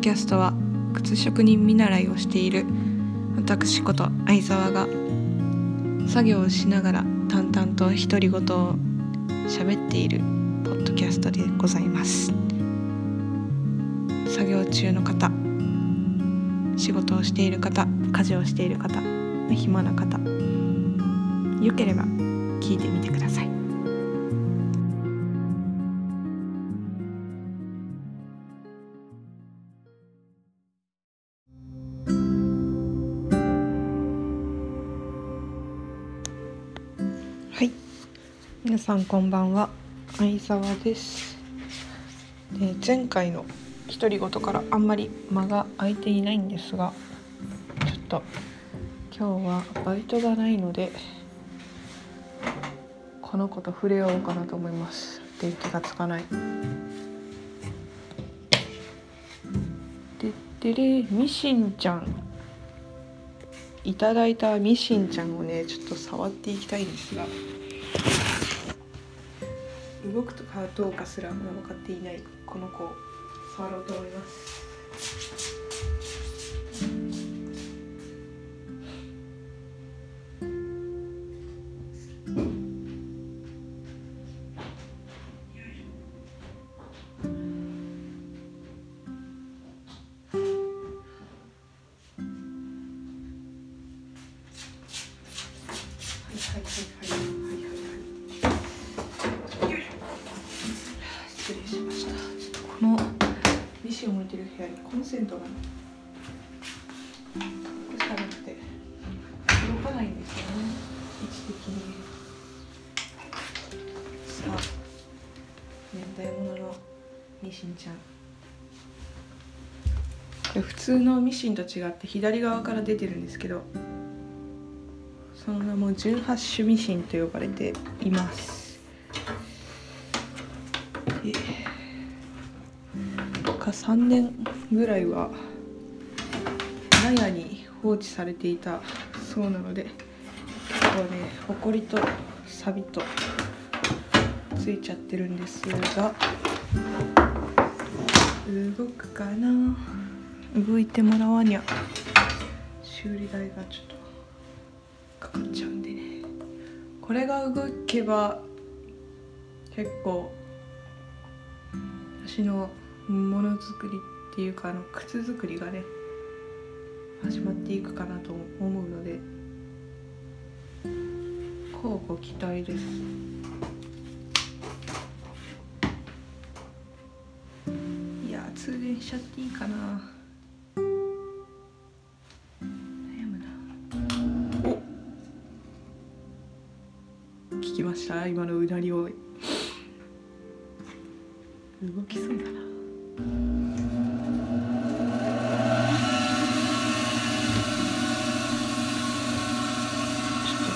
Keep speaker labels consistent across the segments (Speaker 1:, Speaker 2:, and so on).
Speaker 1: ドキャストは靴職人見習いをしている私こと相沢が作業をしながら淡々と独り言を喋っているポッドキャストでございます作業中の方仕事をしている方家事をしている方暇な方よければ聞いてみてくださいさんこんばんは。相沢です。で前回の独り言からあんまり間が空いていないんですがちょっと今日はバイトがないのでこの子と触れようかなと思います。電気がつかない。ででれミシンちゃん。いただいたミシンちゃんをねちょっと触っていきたいんですが。動くとかどうかすらまだ分かっていないこの子を触ろうと思います。普通のミシンと違って左側から出てるんですけどその名も18種ミシンと呼ばれています。でか3年ぐらいは納屋に放置されていたそうなので結構ねほこりとサビとついちゃってるんですが動くかな？動いてもらわにゃ。修理代がちょっとかかっちゃうんでね。これが動けば結構私のものづくりっていうかあの靴作りがね始まっていくかなと思うので乞うご期待です。いや通電しちゃっていいかな。した。今のうなりを。動きそうだな。ちょっと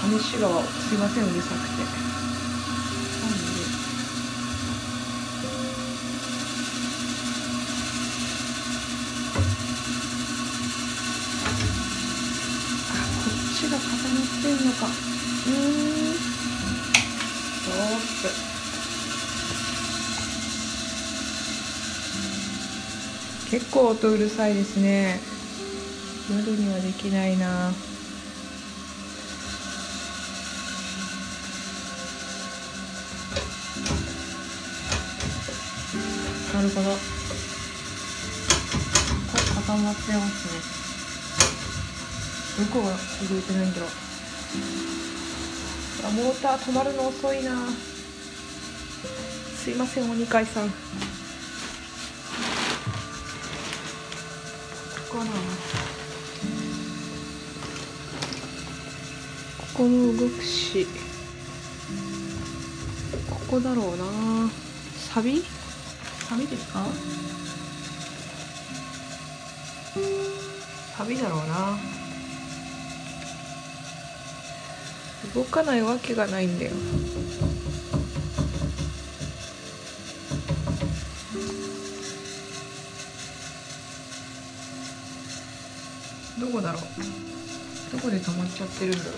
Speaker 1: この試しがすいませんうるさくてなんであこっちが固まってんのかうーんストップ結構音うるさいですね。夜にはできないな。なるほど。固まってますね。どこうが動いてないんだ。ろうあモーター止まるの遅いな。すいません鬼飼さんここも動くしここだろうな。サビ？サビですか？サビだろうな。動かないわけがないんだよ。どこだろう？どこで止まっちゃってるんだろう？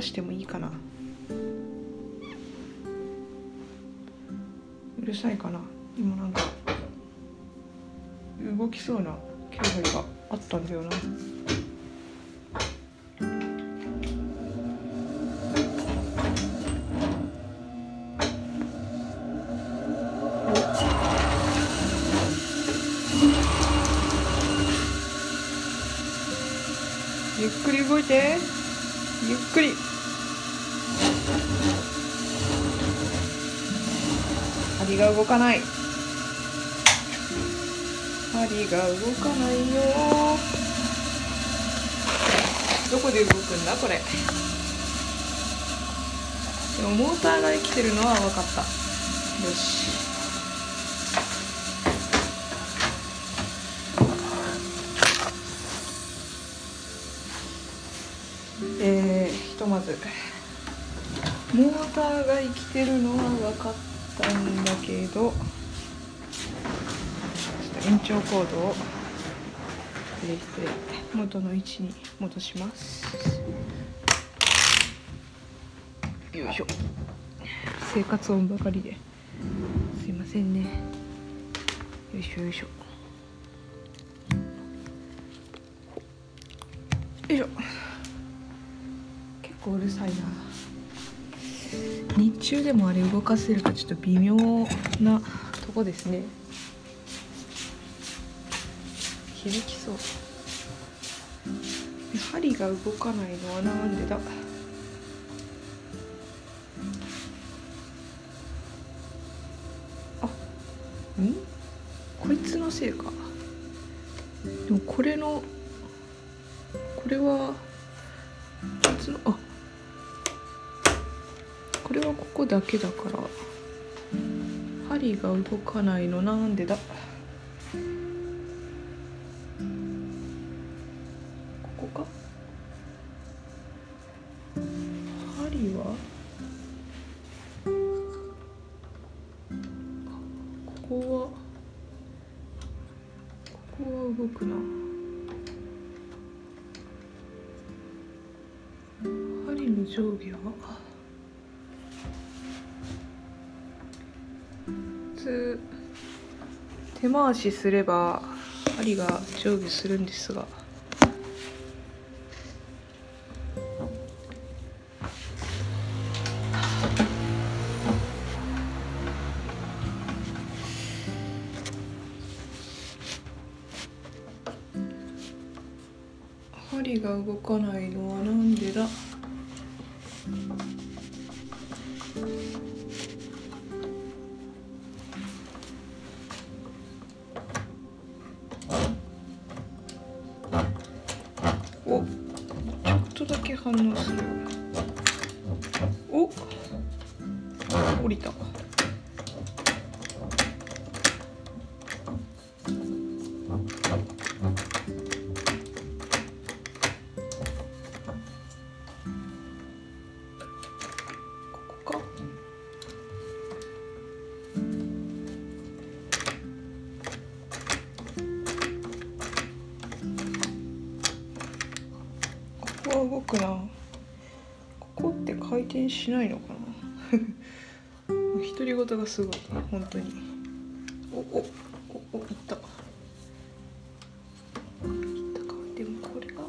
Speaker 1: してもいいかな。うるさいかな。今なんか動きそうな気配があったんだよな。ゆっくり動いて。ゆっくり。動かない。針が動かないよ。どこで動くんだこれ。でもモーターが生きてるのは分かった。よし。えー、ひとまず。モーターが生きてるのは分かった。んだけどちょっと延長コードを入れて元の位置に戻します。よいしょ。生活音ばかりで。すいませんね。よいしょよいしょ。でもあれ動かせるかちょっと微妙なとこですね。響きそう。針が動かないのはなんでだ？あん？こいつのせいか。でもこれのこれはここだけだから針が動かないのなんでだ？ここか？針は？ここは？ここは動くな。針の上下は？普通手回しすれば針が上下するんですが。針が動かないの反応するお降りた。しないのかな。独り言がすごい。本当に。おおおおいった。いったか。でもこれが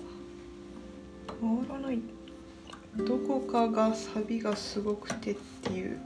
Speaker 1: 回らない。どこかがサビがすごくてっていう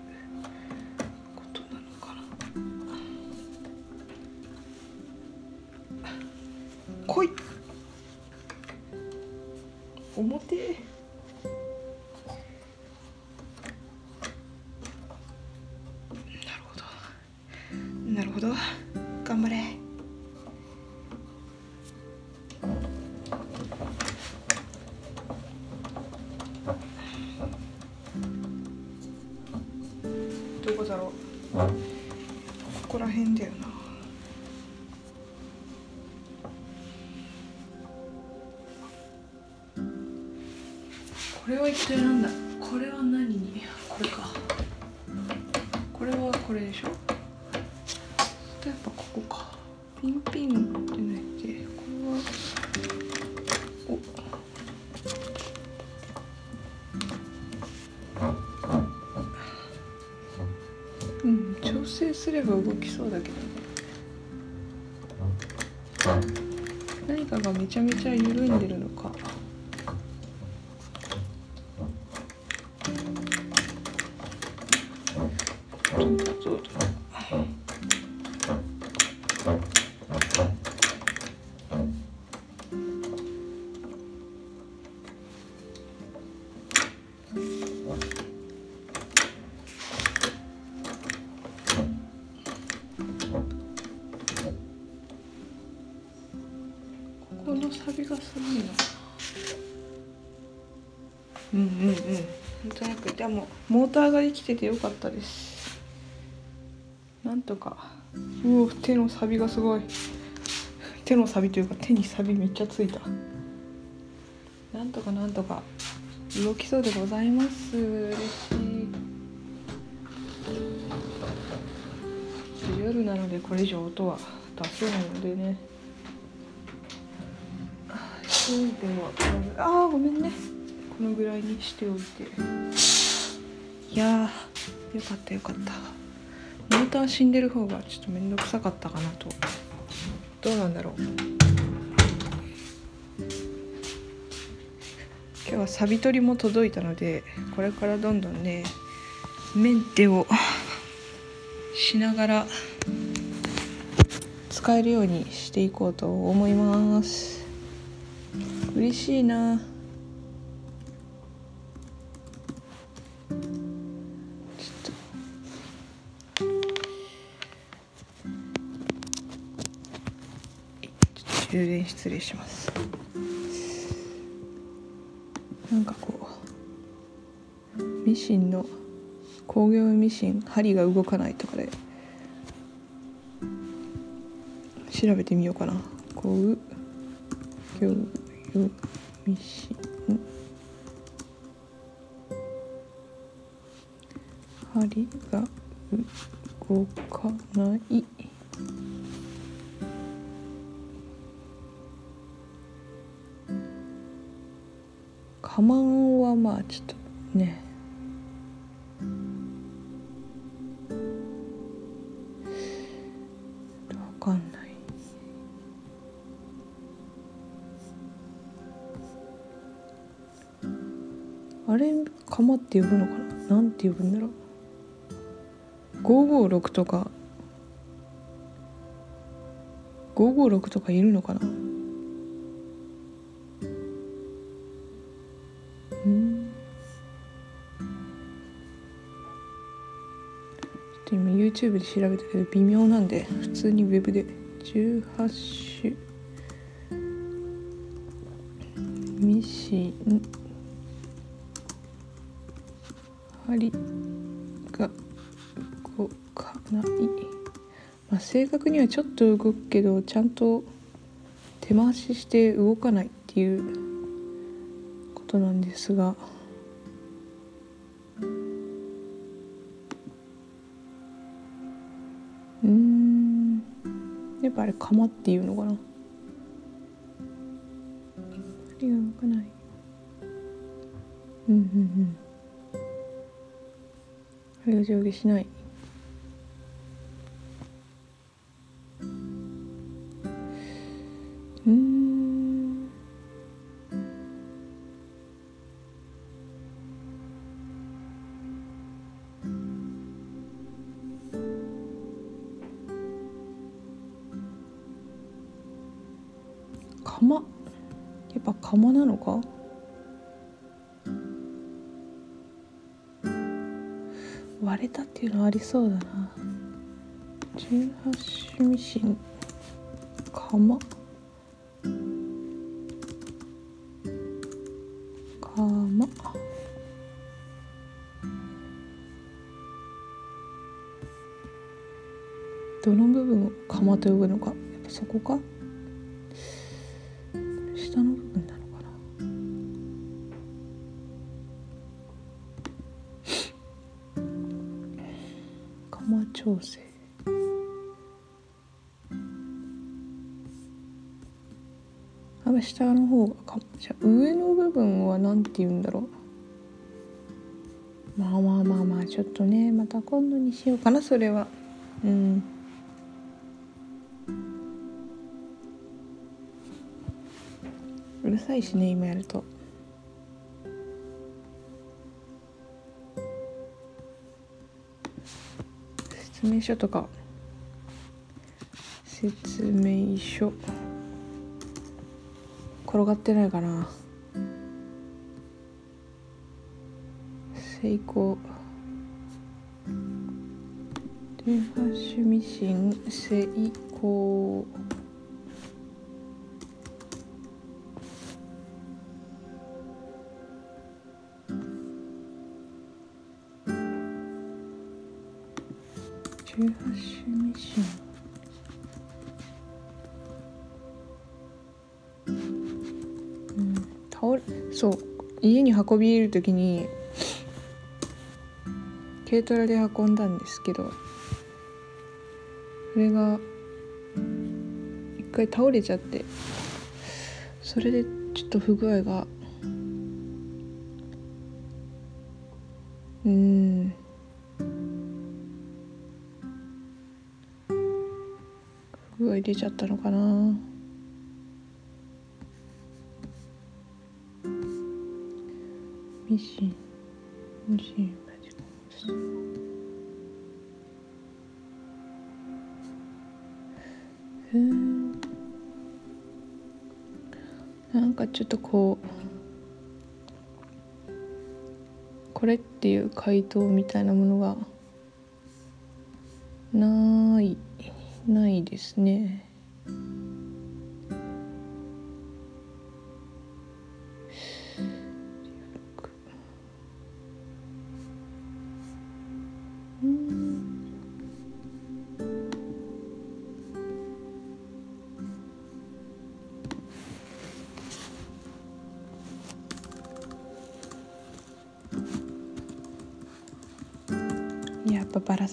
Speaker 1: これは一体なんだ？これは何に？これか。これはこれでしょ？やっぱここか。ピンピンってないっけ？これはお。うん調整すれば動きそうだけどね。何かがめちゃめちゃ緩んでるのサビがすごいな。うんうんうん。なんとなくでもモーターが生きててよかったです。なんとか。うお手のサビがすごい。手のサビというか手にサビめっちゃついた。なんとかなんとか。動きそうでございます。嬉しい。夜なのでこれ以上音は出せないのでね。そうではああごめんね。このぐらいにしておいて。いやよかったよかった。モーター死んでる方がちょっと面倒くさかったかなと。どうなんだろう。今日はサビ取りも届いたのでこれからどんどんねメンテをしながら使えるようにしていこうと思います。嬉しいな。ちょっと。ちょっと充電失礼します。なんかこうミシンの工業ミシン針が動かないとかで調べてみようかな。工業ミシン。針が動かない。かまんはまあちょっとね。あれカマって呼ぶのかな？なんて呼ぶんだろう？556とか。556とかいるのかな？うん。ちょっと今 YouTube で調べたけど微妙なんで普通にウェブで。18種。ミシン針が動かない、まあ、正確にはちょっと動くけどちゃんと手回しして動かないっていうことなんですが。うん。やっぱあれ釜っていうのかな。針が動かない。うんうんうん針が上下しない。っていうのありそうだな。18種ミシン釜。釜。どの部分を釜と呼ぶのかやっぱそこか。かじゃ上の部分は何て言うんだろう。まあまあまあまあちょっとねまた今度にしようかなそれは。うん。うるさいしね今やると。説明書とか。説明書。転がってないかな。成功。電波趣味心成功。倒れそう家に運び入れる時に軽トラで運んだんですけどそれが一回倒れちゃってそれでちょっと不具合がうん。不具合出ちゃったのかな。ミシンミシンマジックうんなんかちょっとこうこれっていう回答みたいなものがないないですね。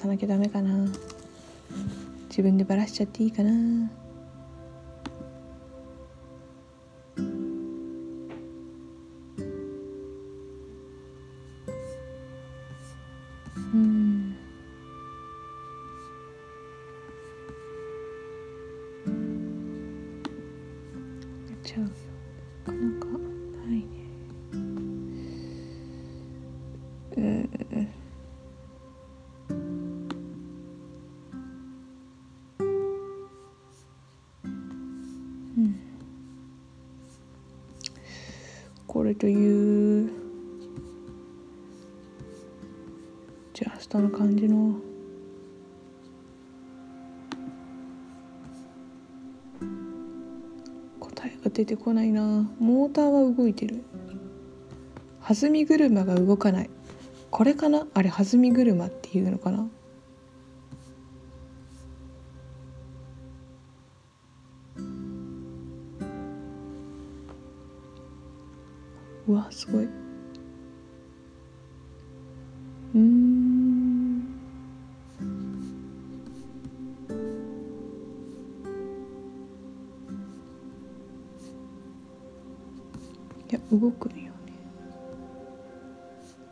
Speaker 1: さなきゃダメかな。自分でバラしちゃっていいかな。うん。やっちゃうよこれというジャストな感じの。答えが出てこないな。モーターは動いてる。弾み車が動かない。これかな？あれ弾み車っていうのかな？うわすごい。うん。いや動くんよね。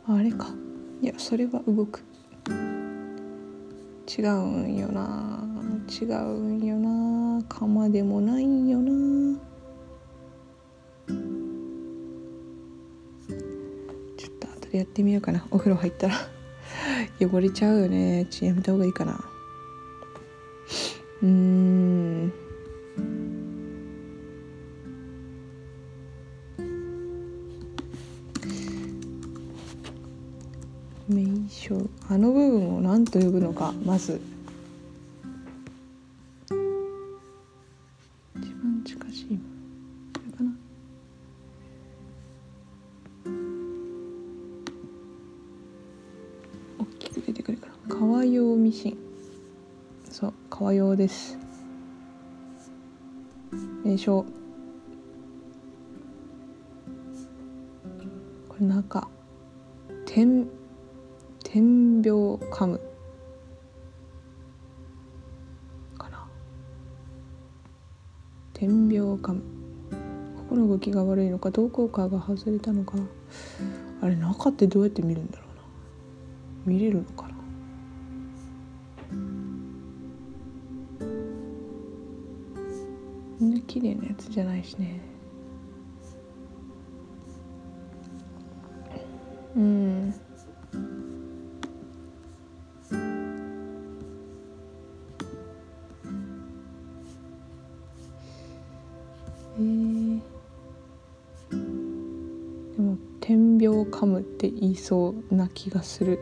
Speaker 1: あれか。いやそれは動く。違うんよな。違うんよな。釜でもないんよな。それやってみようかな。お風呂入ったら。汚れちゃうよね。ちやめた方がいいかな。うーん。名称。あの部分を何と呼ぶのかまず。用です。名称これ中点点描カム。かな。点描カム。ここの動きが悪いのかどこかが外れたのか。あれ中ってどうやって見るんだろうな。見れるのかな。綺麗なやつじゃないしね。うん。えー、でも点描噛むって言いそうな気がする。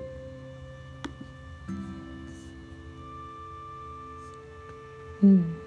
Speaker 1: うん。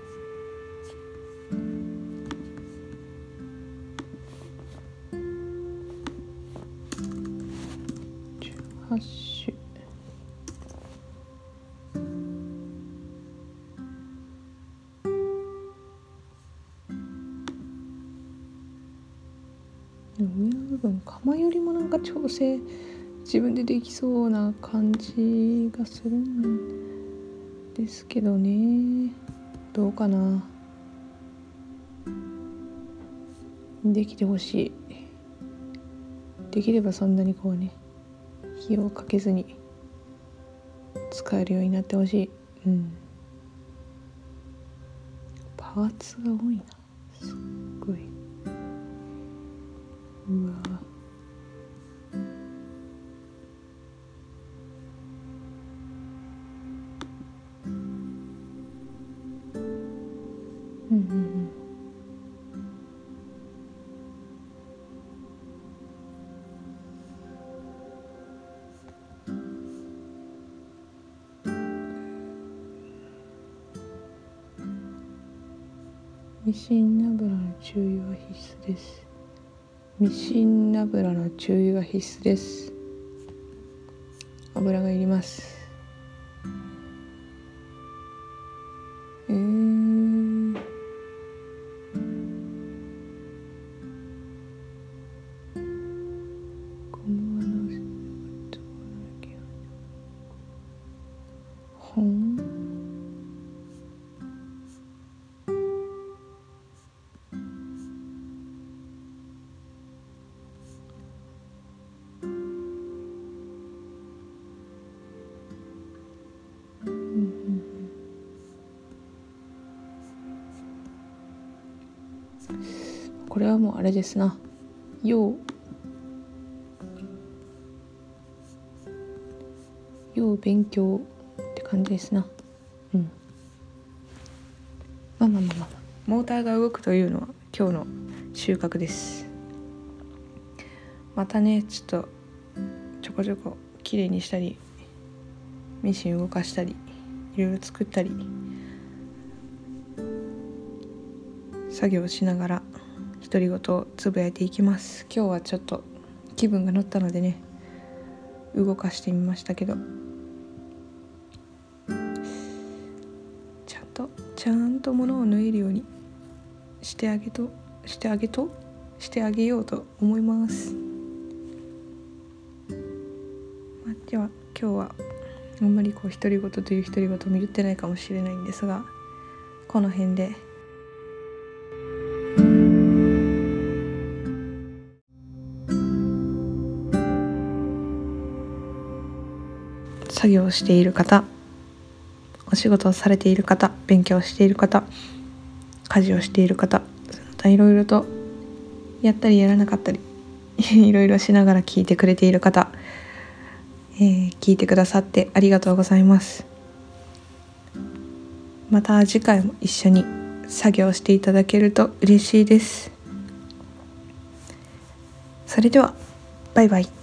Speaker 1: なんか調整自分でできそうな感じがするんですけどね。どうかな。できてほしい。できればそんなにこうね火をかけずに使えるようになってほしい。うん。パーツが多いな。すっごい。うわ。ミシン油の注意は必須です。ミシン油の注意は必須です。油がいります。れはもうあれですな。要要勉強って感じですな。うん。まあまあまあまあ。モーターが動くというのは今日の収穫です。またねちょっとちょこちょこ綺麗にしたりミシン動かしたりいろいろ作ったり作業しながら独り言をつぶやいていきます。今日はちょっと気分が乗ったのでね動かしてみましたけど。ちゃんとちゃんと物を縫えるようにしてあげとしてあげとしてあげようと思います、まあ、では今日はあんまりこう独り言という独り言も言ってないかもしれないんですがこの辺で作業をしている方お仕事をされている方勉強をしている方家事をしている方またいろいろとやったりやらなかったり いろいろしながら聞いてくれている方、えー、聞いてくださってありがとうございます。また次回も一緒に作業していただけると嬉しいです。それではバイバイ。